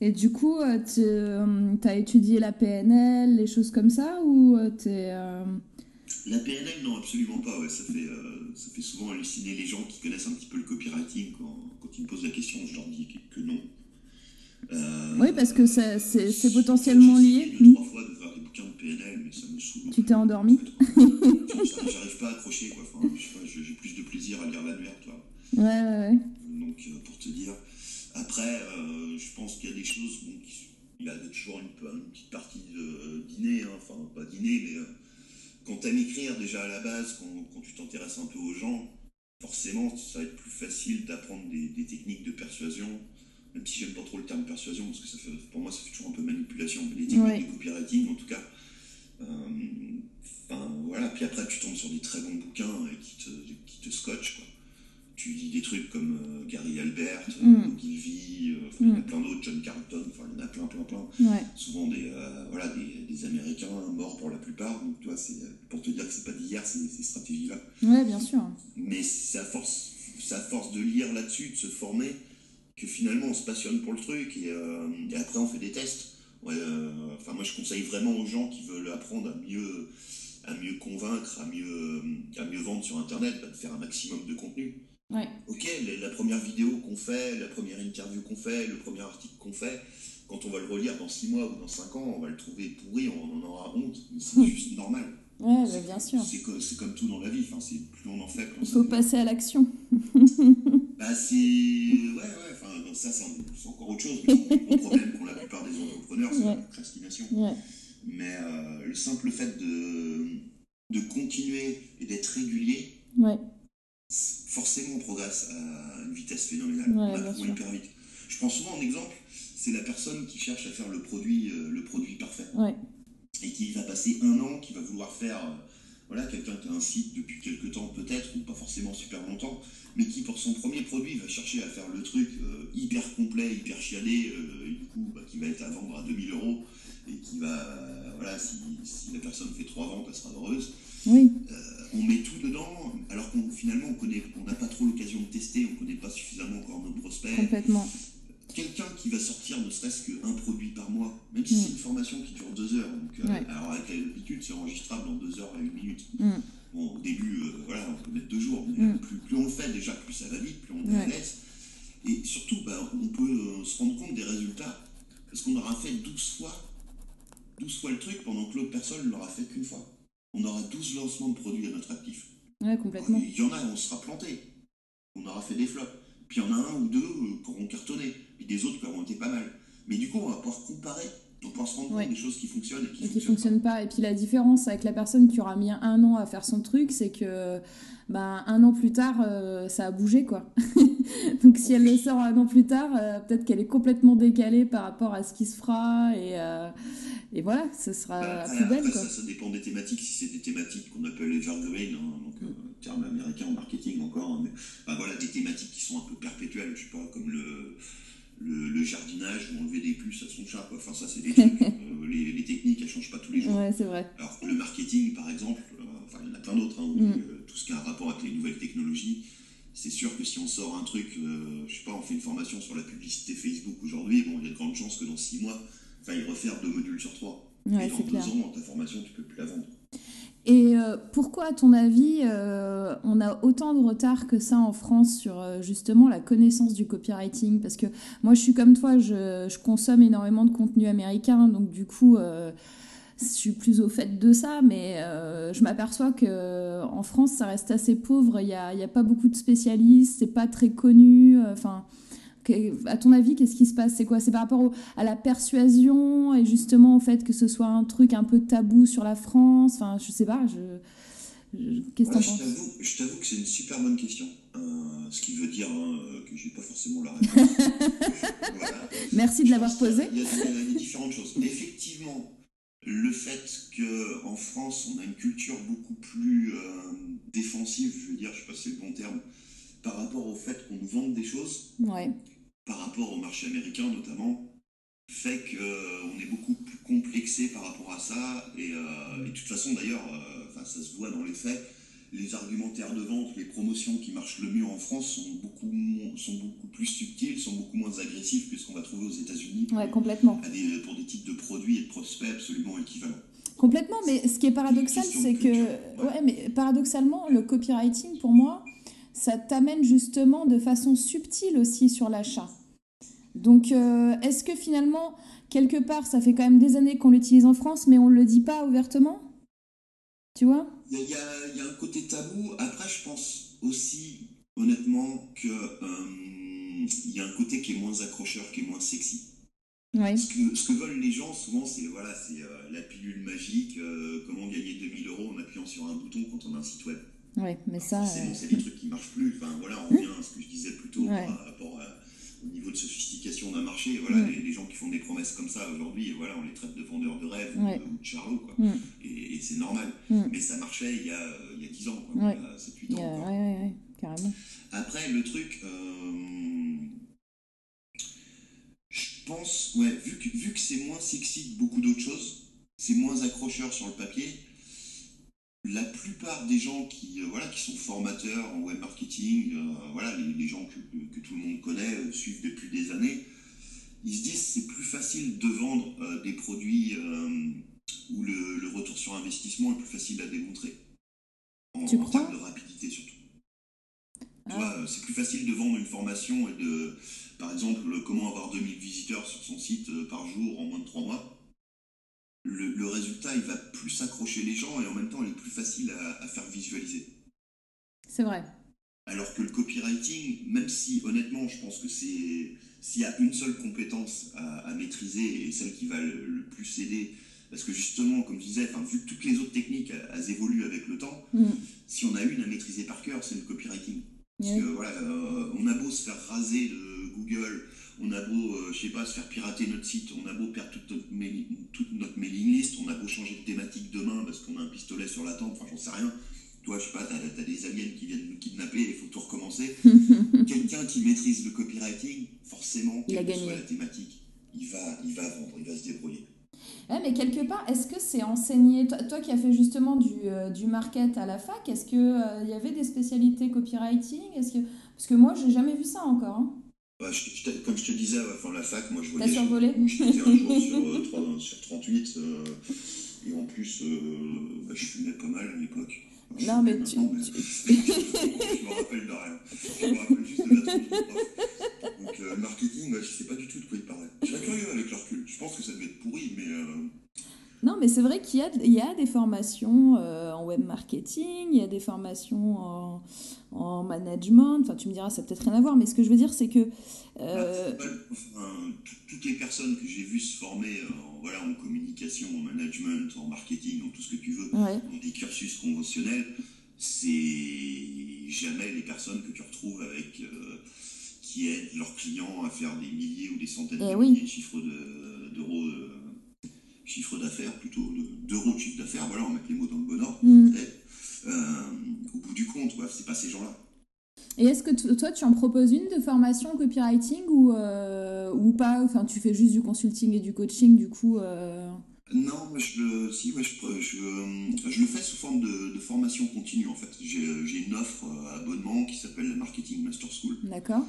Et du coup, euh, tu as étudié la PNL, les choses comme ça, ou t'es... euh, La PNL, non, absolument pas. Ouais. Ça, fait, euh, ça fait souvent halluciner les gens qui connaissent un petit peu le copywriting. Quand, quand ils me posent la question, je leur dis que, que non. Euh, Oui, parce que c'est- potentiellement j'ai lié. deux, trois fois de faire des bouquins de PNL, mais ça me saoule. Tu t'es endormi J'arrive pas à accrocher, quoi. Enfin, j'ai j'ai plus de plaisir à lire l'annuaire, toi. Ouais, ouais, ouais. Donc, euh, pour te dire. Après, je pense qu'il y a des choses. Bon, il y a toujours une, une petite partie de dîner, hein, enfin, pas dîner, mais quand tu aimes écrire déjà à la base, quand, quand tu t'intéresses un peu aux gens, forcément, ça va être plus facile d'apprendre des, des techniques de persuasion. Même si j'aime pas trop le terme persuasion, parce que ça fait, pour moi, ça fait toujours un peu manipulation. Mais les techniques Ouais. de copywriting, en tout cas. euh, Enfin, voilà. Puis après, tu tombes sur des très bons bouquins et qui te, qui te scotchent, quoi tu lis des trucs comme euh, Gary Albert, euh, Mm. Euh, enfin, il y en a Mm. plein d'autres, John Carlton, enfin il y en a plein, plein, plein. Ouais, Souvent des, euh, voilà, des, des Américains morts pour la plupart. Donc, tu vois, c'est euh, pour te dire que c'est pas d'hier ces, ces stratégies-là. ouais, bien sûr. Mais c'est à force, c'est à force de lire là-dessus, de se former, que finalement on se passionne pour le truc et, euh, et après on fait des tests. Ouais, euh, enfin, moi je conseille vraiment aux gens qui veulent apprendre à mieux, à mieux convaincre, à mieux, à mieux vendre sur Internet, bah, de faire un maximum de contenu. Ouais. Ok, la, première vidéo qu'on fait, la première interview qu'on fait, le premier article qu'on fait, quand on va le relire dans 6 mois ou dans 5 ans, on va le trouver pourri, on en aura honte. Mais c'est juste normal. Ouais, bah, bien sûr. C'est co- c'est comme tout dans la vie, enfin, c'est plus on en fait, plus on Il faut passer à l'action. Bah, c'est. Ouais, ouais, enfin, ça, c'est un- encore autre chose. mais C'est le problème qu'ont la plupart des entrepreneurs, c'est la procrastination. Ouais, Mais euh, le simple fait de, de continuer et d'être régulier, ouais, forcément, on progresse à une vitesse phénoménale. Ouais, on apprend hyper vite. Je prends souvent en exemple, c'est la personne qui cherche à faire le produit, euh, le produit parfait. ouais, et qui va passer un an, qui va vouloir faire, euh, voilà, quelqu'un qui a un site depuis quelques temps peut-être, ou pas forcément super longtemps, mais qui pour son premier produit va chercher à faire le truc euh, hyper complet, hyper chiadé, euh, et du coup bah, qui va être à vendre à 2000 euros, et qui va, voilà, si, si la personne fait trois ventes, elle sera heureuse. oui, Euh, on met tout dedans, alors qu'on finalement on connaît, on n'a pas trop l'occasion de tester, on connaît pas suffisamment encore nos prospects, complètement. Quelqu'un qui va sortir ne serait-ce qu'un produit par mois, même si Mm. c'est une formation qui dure deux heures, donc, euh, Ouais. alors avec l'habitude c'est enregistrable en deux heures à une minute. Mm. Bon, au début, euh, voilà, on peut mettre deux jours, mais Mm. plus, plus on le fait déjà, plus ça va vite, plus on est Ouais. à l'aise. Et surtout, bah, on peut euh, se rendre compte des résultats, parce qu'on aura fait 12 fois, 12 fois le truc pendant que l'autre personne ne l'aura fait qu'une fois. On aura 12 lancements de produits à notre actif. Ouais, complètement. Il y en a, on sera planté. On aura fait des flops. Puis Puis il y en a un ou deux qui auront cartonné, puis des autres qui auront été pas mal. Mais du coup, on va pouvoir comparer on peut se rendre compte des choses qui fonctionnent et qui ne fonctionnent, pas. Et puis la différence avec la personne qui aura mis un an à faire son truc, c'est que ben, un an plus tard, euh, ça a bougé quoi. Donc si elle le sort un an plus tard, euh, peut-être qu'elle est complètement décalée par rapport à ce qui se fera et, euh, et voilà, ce sera bah, plus belle. Ça, ça, dépend des thématiques. Si c'est des thématiques qu'on appelle evergreen, hein, donc mm. terme américain en marketing encore, hein, mais ben, voilà des thématiques qui sont un peu perpétuelles, je sais pas comme le le, jardinage ou enlever des puces à son chat. Quoi. Enfin, ça, c'est des trucs. Euh, les, techniques, elles changent pas tous les jours. Ouais, c'est vrai. Alors, le marketing, par exemple, euh, enfin, il y en a plein d'autres, hein, mm. euh, tout ce qui a un rapport avec les nouvelles technologies. C'est sûr que si on sort un truc, je sais pas, on fait une formation sur la publicité Facebook aujourd'hui, bon, il y a de grandes chances que dans six mois, il refaire deux modules sur trois. Ouais, et dans deux ans, ta formation, tu peux plus la vendre. Et euh, pourquoi, à ton avis, euh, on a autant de retard que ça en France sur euh, justement la connaissance du copywriting? Parce que moi, je suis comme toi, je, je consomme énormément de contenu américain, donc du coup, je suis plus au fait de ça, mais je m'aperçois que en France, ça reste assez pauvre. Il n'y a, a, pas beaucoup de spécialistes, c'est pas très connu. Enfin à ton avis, qu'est-ce qui se passe? C'est quoi? C'est par rapport à la persuasion et justement au fait que ce soit un truc un peu tabou sur la France? Enfin, je sais pas. Je, Qu'est-ce que penses? Je t'avoue que c'est une super bonne question. Euh, ce qui veut dire hein, que j'ai pas forcément la réponse. Merci de l'avoir posé. Il y, a, différentes choses. Effectivement, le fait qu'en France, on a une culture beaucoup plus euh, défensive, je veux dire, je sais pas si c'est le bon terme, par rapport au fait qu'on nous vende des choses. Ouais par rapport au marché américain notamment, fait qu'on euh, est beaucoup plus complexé par rapport à ça. Et, euh, de toute façon, d'ailleurs, euh, ça se voit dans les faits, les argumentaires de vente, les promotions qui marchent le mieux en France sont beaucoup, sont beaucoup plus subtils, sont beaucoup moins agressifs que ce qu'on va trouver aux États-Unis. Ouais, complètement. pour des types de produits et de prospects absolument équivalents. Complètement, mais ce qui est paradoxal, c'est que, ouais, mais paradoxalement, le copywriting, pour moi, ça t'amène justement de façon subtile aussi sur l'achat. Donc, euh, est-ce que finalement, quelque part, ça fait quand même des années qu'on l'utilise en France, mais on ne le dit pas ouvertement? Tu vois? Il y, a un côté tabou. Après, je pense aussi, honnêtement, qu'il euh, y a un côté qui est moins accrocheur, qui est moins sexy. Ce, que, ce, que, veulent les gens souvent, c'est voilà, c'est euh, la pilule magique, comment gagner 2000 euros en appuyant sur un bouton quand on a un site web. Ouais, mais ça. C'est des trucs qui marchent plus. Enfin, voilà, on revient à ce que je disais plus tôt par rapport au niveau de sophistication d'un marché. Voilà, les, gens qui font des promesses comme ça aujourd'hui, voilà, on les traite de vendeurs de rêve ou, de, charlots, quoi. Et, c'est normal. Mais ça marchait il y a, il y a 10 ans, quoi. Il y a 7-8 ans. Carrément. Après, le truc. Euh, je pense, ouais, vu que, vu que c'est moins sexy que beaucoup d'autres choses, c'est moins accrocheur sur le papier la plupart des gens qui, euh, voilà, qui sont formateurs en web marketing, euh, voilà, les, gens que, tout le monde connaît, euh, suivent depuis des années, ils se disent c'est plus facile de vendre des produits où le, retour sur investissement est plus facile à démontrer. En, tu termes de rapidité surtout. Ah. c'est plus facile de vendre une formation et de, par exemple, comment avoir 2000 visiteurs sur son site par jour en moins de 3 mois le, résultat, il va plus s'accrocher les gens et en même temps, il est plus facile à, faire visualiser. C'est vrai. Alors que le copywriting, même si honnêtement, je pense que c'est s'il y a une seule compétence à, maîtriser et celle qui va le, plus aider, parce que justement, comme je disais, vu que toutes les autres techniques elles, évoluent avec le temps, mm. si on a une à maîtriser par cœur, c'est le copywriting. Parce que voilà, euh, on a beau se faire raser de Google, on a beau, euh, je sais pas, se faire pirater notre site, on a beau perdre toute notre, mailing, list, on a beau changer de thématique demain parce qu'on a un pistolet sur la tempe, enfin j'en sais rien. Toi, je sais pas, t'as as des aliens qui viennent nous kidnapper, il faut tout recommencer. Quelqu'un qui maîtrise le copywriting, forcément, quelle que soit la thématique, il va, il va vendre, il va se débrouiller. mais quelque part, est-ce que c'est enseigné, toi, qui as fait justement du, euh, du market à la fac, est-ce qu'il euh, y avait des spécialités copywriting? Est-ce que, Parce que moi, j'ai jamais vu ça encore. Hein. Bah, comme je te disais, enfin, la fac, moi je voulais. T'as survolé J'étais un jour sur, euh, sur 38, euh, et en plus, euh, bah, je fumais pas mal à l'époque. Non, mais tu. Mais... je me rappelle de rien. Je me rappelle juste de la tronche Donc, le marketing, je sais pas du tout de quoi il parlait. Je serais curieux avec le recul. Je pense que ça devait être pourri, mais. Non, mais c'est vrai qu'il y a, il y a des formations euh, en web marketing, il y a des formations en, en management. Enfin, tu me diras, ça n'a peut-être rien à voir, mais ce que je veux dire, c'est que. Euh... Enfin, toutes les personnes que j'ai vues se former en, voilà, en communication, en management, en marketing, en tout ce que tu veux, ouais. dans des cursus conventionnels, c'est jamais les personnes que tu retrouves avec. Euh, qui aident leurs clients à faire des milliers ou des centaines Eh de oui. milliers de chiffres de- d'euros, chiffre d'affaires plutôt, de- d'euros de chiffre d'affaires, voilà, on met les mots dans le bon ordre. Mm. Euh, au bout du compte, c'est pas ces gens-là. Et est-ce que toi, tu en proposes une de formation en copywriting ou, euh, ou pas? Enfin, tu fais juste du consulting et du coaching, du coup. euh, Non, moi, je le, si, ouais, je, je, je le fais sous forme de, de formation continue en fait. J'ai une offre euh, abonnement qui s'appelle la Marketing Master School D'accord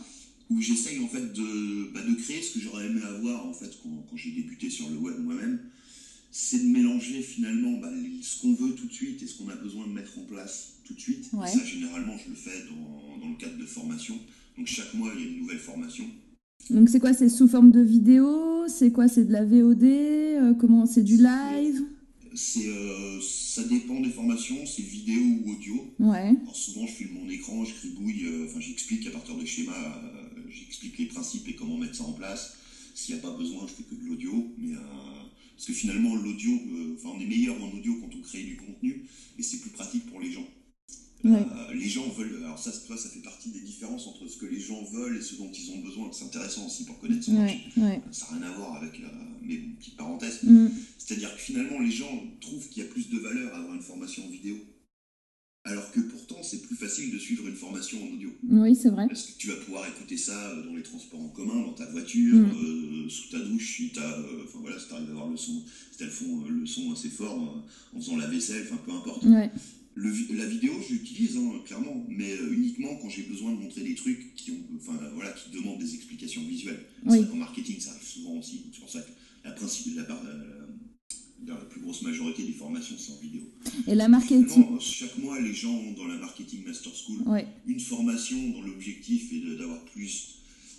où j'essaye en fait de, bah, de créer ce que j'aurais aimé avoir en fait quand, quand j'ai débuté sur le web moi-même. C'est de mélanger finalement bah, ce qu'on veut tout de suite et ce qu'on a besoin de mettre en place tout de suite. Ouais. Et ça, généralement, je le fais dans, dans le cadre de formation. Donc chaque mois, il y a une nouvelle formation. Donc, c'est quoi? C'est sous forme de vidéo? C'est quoi? C'est de la VOD Euh, Comment C'est du live? C'est, euh, ça dépend des formations, c'est vidéo ou audio. Ouais. Alors souvent, je filme mon écran, je gribouille, euh, enfin j'explique à partir de schémas, euh, j'explique les principes et comment mettre ça en place. S'il n'y a pas besoin, je fais que de l'audio, mais parce que finalement l'audio, euh, enfin on est meilleur en audio quand on crée du contenu et c'est plus pratique pour les gens. Ouais. Euh, les gens veulent, alors ça, toi, ça fait partie des différences entre ce que les gens veulent et ce dont ils ont besoin. C'est intéressant aussi pour connaître son marché. Ouais. Ça n'a rien à voir avec, euh, mais bon, petite parenthèse. Mm. C'est-à-dire que finalement, les gens trouvent qu'il y a plus de valeur à avoir une formation en vidéo. Alors que pourtant, c'est plus facile de suivre une formation en audio. Oui, c'est vrai. Parce que tu vas pouvoir écouter ça euh, dans les transports en commun, dans ta voiture, Mm. euh, sous ta douche, si t'as, euh, enfin voilà, si t'arrives à avoir le son, si le, fond, euh, le son assez fort en faisant la vaisselle, enfin peu importe. Ouais. Le vi- la vidéo, je l'utilise hein, clairement, mais uniquement quand j'ai besoin de montrer des trucs qui ont, enfin voilà, qui demandent des explications visuelles. Oui. C'est vrai qu'en marketing, ça arrive souvent aussi. C'est pour ça que la principe, la, part- la, la plus grosse majorité des formations, c'est en vidéo. Et la marketing. Finalement, chaque mois, les gens ont dans la marketing master school Ouais. une formation dont l'objectif est d'avoir plus.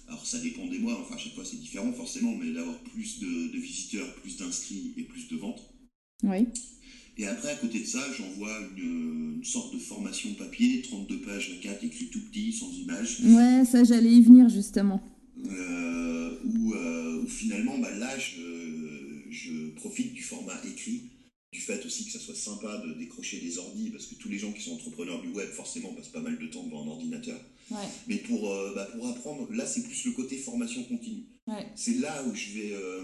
Alors ça dépend des mois, enfin à chaque fois c'est différent forcément, mais d'avoir plus de, de visiteurs, plus d'inscrits et plus de ventes. Oui. Et après, à côté de ça, j'envoie une, une sorte de formation papier, 32 pages A4, écrit tout petit, sans image, Ouais, ça, j'allais y venir justement. euh, où, euh, où finalement, bah, là, je, je profite du format écrit, du fait aussi que ça soit sympa de décrocher des ordis, parce que tous les gens qui sont entrepreneurs du web, forcément, passent pas mal de temps devant un ordinateur. Ouais. Mais pour, euh, bah, pour apprendre, là, c'est plus le côté formation continue. Ouais. C'est là où je vais euh,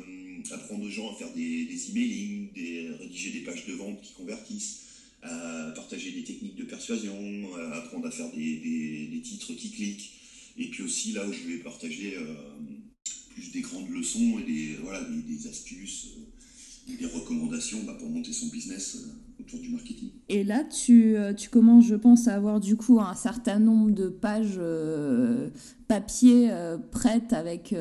apprendre aux gens à faire des, des emailing, des, rédiger des pages de vente qui convertissent, à partager des techniques de persuasion, à apprendre à faire des titres qui cliquent. Et puis aussi là où je vais partager euh, plus des grandes leçons et des, voilà, des, des astuces, euh, des recommandations bah, pour monter son business euh, autour du marketing. Et là, tu, euh, tu commences, je pense, à avoir du coup un certain nombre de pages euh, papier prêtes avec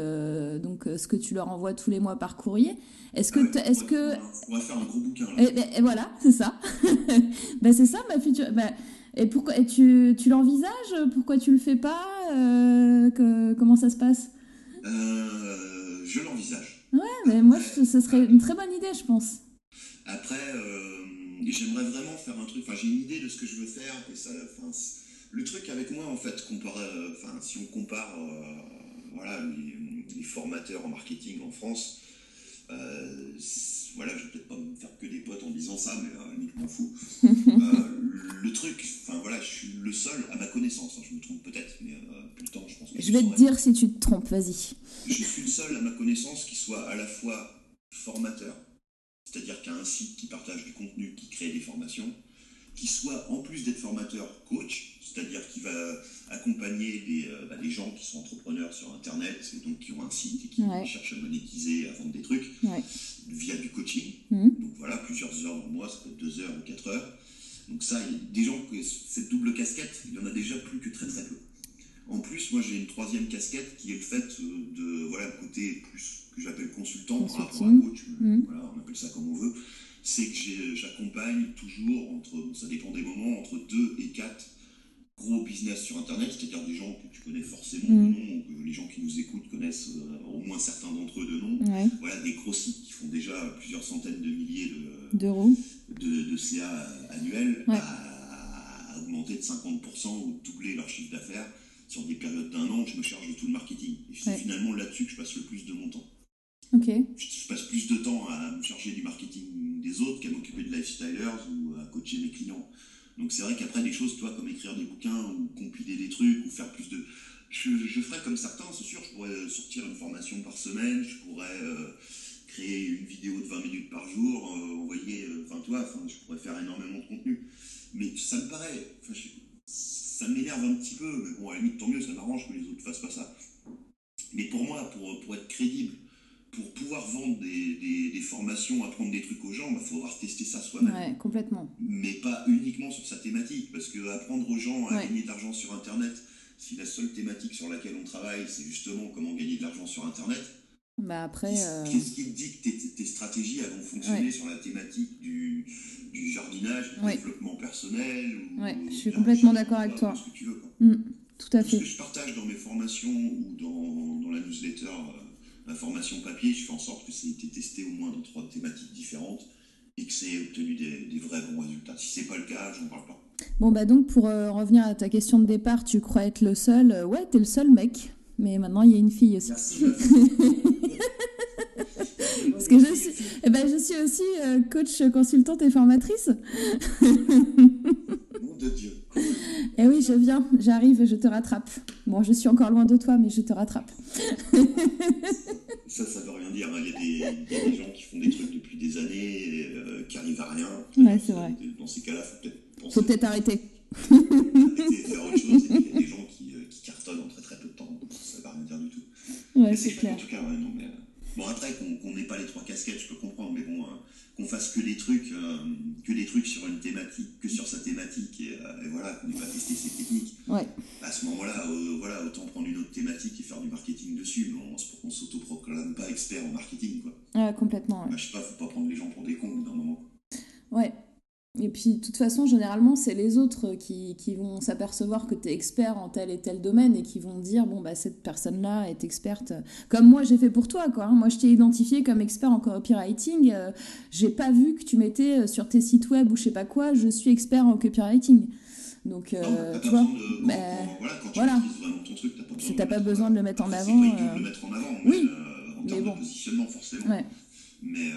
donc ce que tu leur envoies tous les mois par courrier. Est-ce que, Ah ouais, est-ce on que, va- on va faire un gros bouquin là. et, et- et voilà, c'est ça. bah, c'est ça ma future. bah, et pourquoi et tu, tu l'envisages? Pourquoi tu le fais pas? Euh, que- Comment ça se passe? Euh, je l'envisage. Ouais, mais moi, je- ce serait une très bonne idée, je pense. Après, euh, j'aimerais vraiment faire un truc. Enfin, j'ai une idée de ce que je veux faire. Et ça, enfin, le truc avec moi, en fait, comparé, euh, enfin, si on compare, euh, voilà, les, les formateurs en marketing en France, euh, voilà, je vais peut-être pas me faire que des potes en disant ça, mais euh, à la limite, je m'en fous. Euh, le truc, enfin voilà, je suis le seul à ma connaissance. hein, je me trompe peut-être, mais euh, plus le temps, je pense que Je vais te dire si tu te trompes, vas-y. Je suis le seul à ma connaissance qui soit à la fois formateur, c'est-à-dire qui a un site qui partage du contenu, qui crée des formations, qui soit en plus d'être formateur, coach, c'est-à-dire qui va accompagner des, euh, bah, des gens qui sont entrepreneurs sur Internet et donc qui ont un site et qui Ouais. cherchent à monétiser, à vendre des trucs Ouais. via du coaching. Mhm. Donc voilà, plusieurs heures dans le mois, ça peut être deux heures ou quatre heures. Donc ça, il y a des gens qui cette double casquette, il y en a déjà plus que très très peu. En plus, moi j'ai une troisième casquette qui est le fait euh, de, voilà, le côté plus que j'appelle consultant par rapport à coach, Mhm. voilà, on appelle ça comme on veut, c'est que j'accompagne toujours, entre, ça dépend des moments, entre deux et quatre gros business sur Internet, c'est-à-dire des gens que tu connais forcément Mhm. ou non, ou que les gens qui nous écoutent connaissent connaissent au moins certains d'entre eux de nom. Voilà, des gros sites qui font déjà plusieurs centaines de milliers d'euros de, de, CA annuels à, augmenter de 50% ou doubler leur chiffre d'affaires sur des périodes d'un an. Je me charge de tout le marketing. Et c'est finalement là-dessus que je passe le plus de mon temps. Je passe plus de temps à me charger du marketing des autres qu'à m'occuper de lifestylers ou à coacher mes clients. Donc c'est vrai qu'après des choses, toi, comme écrire des bouquins ou compiler des trucs ou faire plus de... Je, je ferais comme certains, c'est sûr, je pourrais sortir une formation par semaine, je pourrais euh, créer une vidéo de 20 minutes par jour, euh, envoyer, euh, enfin toi, enfin, je pourrais faire énormément de contenu. Mais ça me paraît, ça m'énerve un petit peu, mais bon, à la limite, tant mieux, ça m'arrange que les autres fassent pas ça. Mais pour moi, pour, pour être crédible, pour pouvoir vendre des, des, formations, apprendre des trucs aux gens, il bah, faudra tester ça soi-même. Ouais, complètement. Mais pas uniquement sur sa thématique, parce que apprendre aux gens à gagner de l'argent sur Internet, si la seule thématique sur laquelle on travaille, c'est justement comment gagner de l'argent sur Internet, bah après, euh, qu'est-ce qui te dit que tes, tes, stratégies vont fonctionner sur la thématique du, du jardinage, du développement personnel ou, je suis complètement d'accord avec toi. Ce que tu veux, mm, tout à fait. Ce que je partage dans mes formations ou dans, dans la newsletter euh, formation papier, je fais en sorte que ça ait été testé au moins dans trois thématiques différentes et que c'est obtenu des, vrais bons résultats. Si c'est pas le cas, je n'en parle pas. Bon, bah donc pour euh, revenir à ta question de départ, tu crois être le seul euh, Ouais, t'es le seul mec, mais maintenant il y a une fille aussi. Merci. Parce que je suis, eh ben, je suis aussi euh, coach, consultante et formatrice. Nom de Dieu. Eh oui, je viens, j'arrive, je te rattrape. Bon, je suis encore loin de toi, mais je te rattrape. ça, ça veut rien dire. Hein. Il, y a des, gens qui font des trucs depuis des années, euh, qui arrivent à rien. Ouais, c'est vrai. Dans ces cas-là, faut peut-être Faut peut-être arrêter. arrêter faire autre chose. Et il y a des gens qui, euh, qui, cartonnent en très très peu de temps. Ça ne veut rien dire du tout. Ouais, c'est clair. En tout cas, ouais, non, mais, euh, bon, après, qu'on n'ait pas les trois casquettes, je peux comprendre, mais bon, qu'on fasse que des trucs, que des trucs sur une thématique, que sur sa thématique, et, et voilà, qu'on n'ait pas testé ses techniques. Ouais. À ce moment-là, voilà, autant prendre une autre thématique et faire du marketing dessus, mais on, ne s'autoproclame pas expert en marketing, quoi. Complètement. Ouais. Bah, je sais pas, faut pas prendre les gens pour des cons d'un moment. Ouais. Et puis, de toute façon, généralement, c'est les autres qui, qui vont s'apercevoir que tu es expert en tel et tel domaine et qui vont dire, bon, bah, cette personne-là est experte, comme moi j'ai fait pour toi, quoi. Hein. Moi, je t'ai identifié comme expert en copywriting. Euh, j'ai pas vu que tu mettais euh, sur tes sites web ou je sais pas quoi, je suis expert en copywriting. Donc, euh, tu vois, bah, voilà, quand tu voilà. truc, t'as pas, besoin, de le mettre en avant. Euh... de le mettre en avant, oui, termes bon. de positionnement, forcément. Ouais. Mais,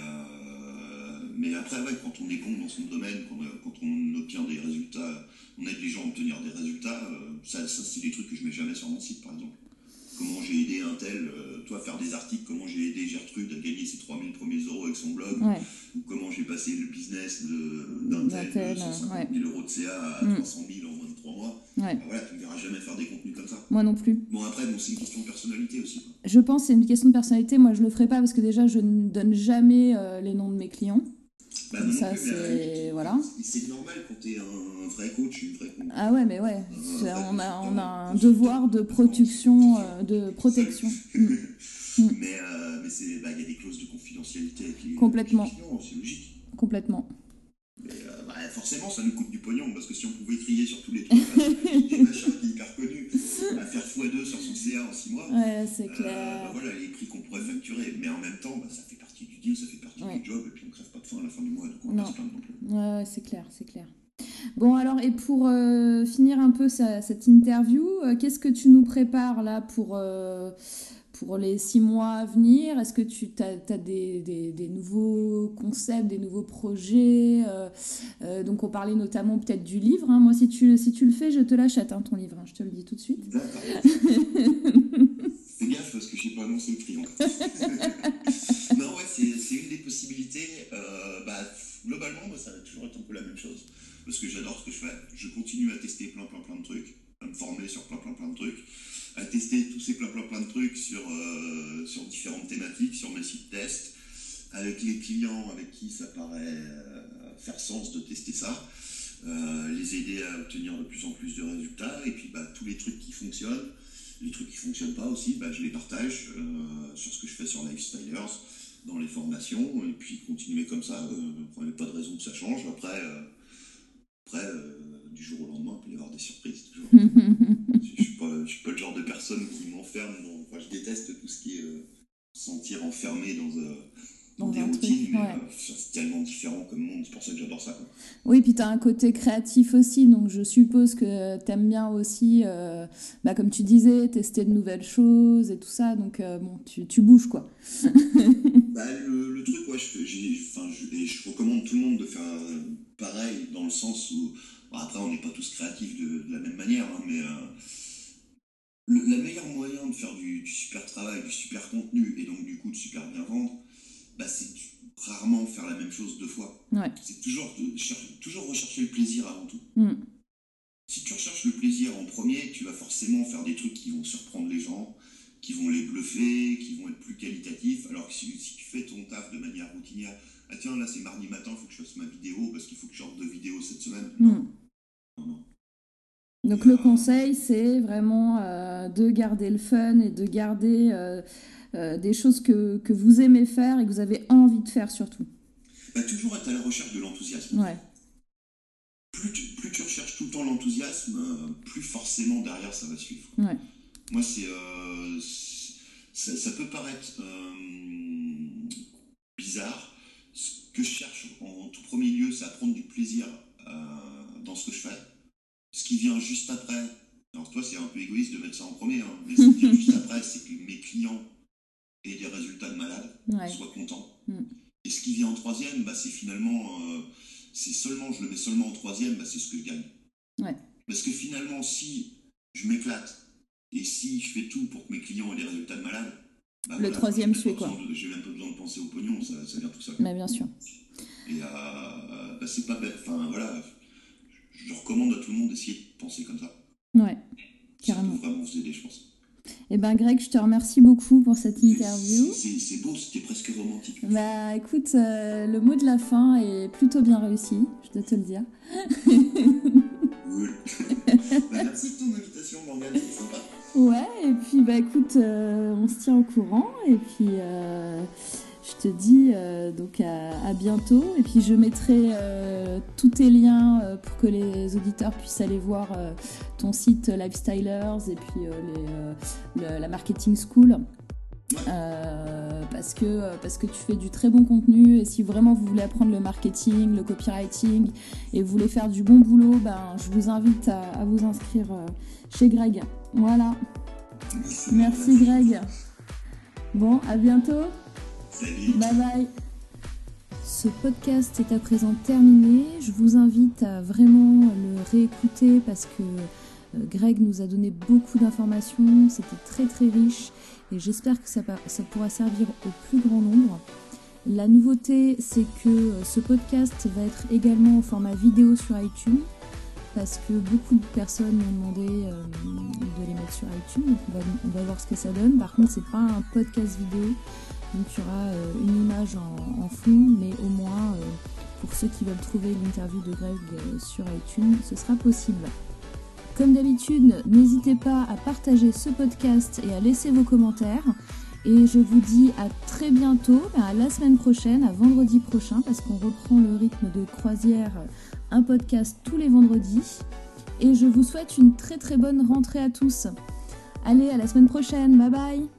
mais après, ouais, quand on est bon dans son domaine, quand, quand on obtient des résultats, on aide les gens à obtenir des résultats, euh, ça, ça c'est des trucs que je mets jamais sur mon site, par exemple comment j'ai aidé un tel, euh, toi, à faire des articles, comment j'ai aidé Gertrude à gagner ses 3000 premiers euros avec son blog, ou comment j'ai passé le business d'un tel, de 150 000 euros de CA à 300 000 en moins de 3 mois. Ouais. Bah voilà, tu ne verras jamais faire des contenus comme ça. Moi non plus. Bon, après, bon, c'est une question de personnalité aussi. Je pense que c'est une question de personnalité. Moi, je le ferai pas parce que déjà, je ne donne jamais euh, les noms de mes clients. Bah, ça, c'est. Voilà. C'est normal quand tu es un vrai coach, une vraie coach. Ah ouais, mais ouais. on, a, on a un devoir de protection. Euh, de protection. Mm. Mais euh, il bah, y a des clauses de confidentialité avec Complètement. c'est logique. Complètement. Mais, euh, bah, forcément, ça nous coûte du pognon, parce que si on pouvait crier sur tous les trucs, des machins qui est hyper connu, à faire x2 sur son CA en 6 mois, ouais, c'est clair. Bah, voilà les prix qu'on pourrait facturer. Mais en même temps, ça fait partie du deal, ça fait partie du job, et puis on crève pas de faim à la fin du mois, donc on non. pas se plaindre non plus. Ouais, c'est clair, c'est clair. Bon, alors, et pour euh, finir un peu sa, cette interview, euh, qu'est-ce que tu nous prépares là pour, euh, pour les six mois à venir? Est-ce que tu as, des, des, des, nouveaux concepts, des nouveaux projets Donc, on parlait notamment peut-être du livre. Hein. Moi, si tu, si tu le fais, je te l'achète, hein, ton livre. Hein, je te le dis tout de suite. D'accord. Fais gaffe parce que je n'ai pas annoncé le prix. non, ouais, c'est une des possibilités. bah, globalement, moi, ça va toujours être un peu la même chose. Parce que j'adore ce que je fais. Je continue à tester plein, plein, plein de trucs, à me former sur plein, plein, plein de trucs, à tester tous ces plein, plein, plein de trucs sur, euh, différentes thématiques, sur mes sites test, avec les clients avec qui ça paraît euh, faire sens de tester ça, euh, les aider à obtenir de plus en plus de résultats, et puis bah, tous les trucs qui fonctionnent, les trucs qui ne fonctionnent pas aussi, bah, je les partage sur ce que je fais sur Lifestylers dans les formations, et puis continuer comme ça. Il n'y a pas de raison que ça change. Après, après, euh, du jour au lendemain, il peut y avoir des surprises toujours. suis pas, je suis pas le genre de personne qui m'enferme. Enfin, je déteste tout ce qui est euh, sentir enfermé dans, euh, dans, des routines, mais euh, c'est tellement différent comme monde, c'est pour ça que j'adore ça. Oui, puis tu as un côté créatif aussi, donc je suppose que tu aimes bien aussi, bah, comme tu disais, tester de nouvelles choses et tout ça, donc bon, tu, tu, bouges quoi. bah, le, le, truc, ouais, je, je, je recommande tout le monde de faire pareil, dans le sens où après, on n'est pas tous créatifs de, la même manière, hein, mais euh, le la meilleure moyen de faire du, super travail, du super contenu, et donc du coup de super bien vendre, bah, c'est rarement faire la même chose deux fois. C'est toujours, toujours rechercher le plaisir avant tout. Mm. Si tu recherches le plaisir en premier, tu vas forcément faire des trucs qui vont surprendre les gens, qui vont les bluffer, qui vont être plus qualitatifs. Alors que si, tu fais ton taf de manière routinière, ah tiens, là c'est mardi matin, il faut que je fasse ma vidéo parce qu'il faut que je sorte deux vidéos cette semaine. Mm. Donc le conseil, c'est vraiment euh, de garder le fun et de garder euh, euh, des choses que, que, vous aimez faire et que vous avez envie de faire surtout. Bah, toujours être à la recherche de l'enthousiasme. Ouais. Plus, tu, plus tu recherches tout le temps l'enthousiasme, plus forcément derrière ça va suivre. Ouais. Moi, c'est, ça, ça, peut paraître bizarre. Ce que je cherche en tout premier lieu, c'est à prendre du plaisir dans ce que je fais ce qui vient juste après, alors toi c'est un peu égoïste de mettre ça en premier, hein, mais ce qui vient juste après, c'est que mes clients aient des résultats de malade, soient contents. Mm. Et ce qui vient en troisième, bah, c'est finalement, euh, c'est seulement, je le mets seulement en troisième, bah, c'est ce que je gagne. Parce que finalement, si je m'éclate et si je fais tout pour que mes clients aient des résultats de malade, bah, le troisième suit quoi. J'ai même pas besoin de penser au pognon, ça, vient tout ça. Mais bien sûr. Et euh, bah, c'est pas bête. Enfin voilà, je recommande à tout le monde d'essayer de penser comme ça. Ouais, carrément. Ça peut vraiment vous aider, je pense. Eh ben Greg, je te remercie beaucoup pour cette interview. C'est beau, c'était presque romantique. Bah écoute, euh, le mot de la fin est plutôt bien réussi, je dois te le dire. cool. bah, merci de ton invitation, Morgane, c'est sympa. Ouais, et puis bah écoute, euh, on se tient au courant, et puis... Euh, je te dis euh, donc à, bientôt. Et puis je mettrai tous tes liens pour que les auditeurs puissent aller voir ton site Lifestylers et puis la Marketing School. parce, que, parce que tu fais du très bon contenu et si vraiment vous voulez apprendre le marketing, le copywriting et vous voulez faire du bon boulot, ben, je vous invite à, à vous inscrire chez Greg. Voilà. Merci Greg. Bon, à bientôt. Bye bye. Ce podcast est à présent terminé. Je vous invite à vraiment le réécouter parce que euh, Greg nous a donné beaucoup d'informations. C'était très très riche et j'espère que ça, ça pourra servir au plus grand nombre. La nouveauté, c'est que euh, ce podcast va être également au format vidéo sur iTunes parce que beaucoup de personnes m'ont demandé euh, de les mettre sur iTunes. Donc on va, voir ce que ça donne. Par contre, c'est pas un podcast vidéo, donc il y aura euh, une image en, fond, mais au moins euh, pour ceux qui veulent trouver l'interview de Greg sur iTunes, ce sera possible. Comme d'habitude, n'hésitez pas à partager ce podcast et à laisser vos commentaires. Et je vous dis à très bientôt, ben, à la semaine prochaine, à vendredi prochain, parce qu'on reprend le rythme de croisière, un podcast tous les vendredis. Et je vous souhaite une très très bonne rentrée à tous. Allez, à la semaine prochaine, bye bye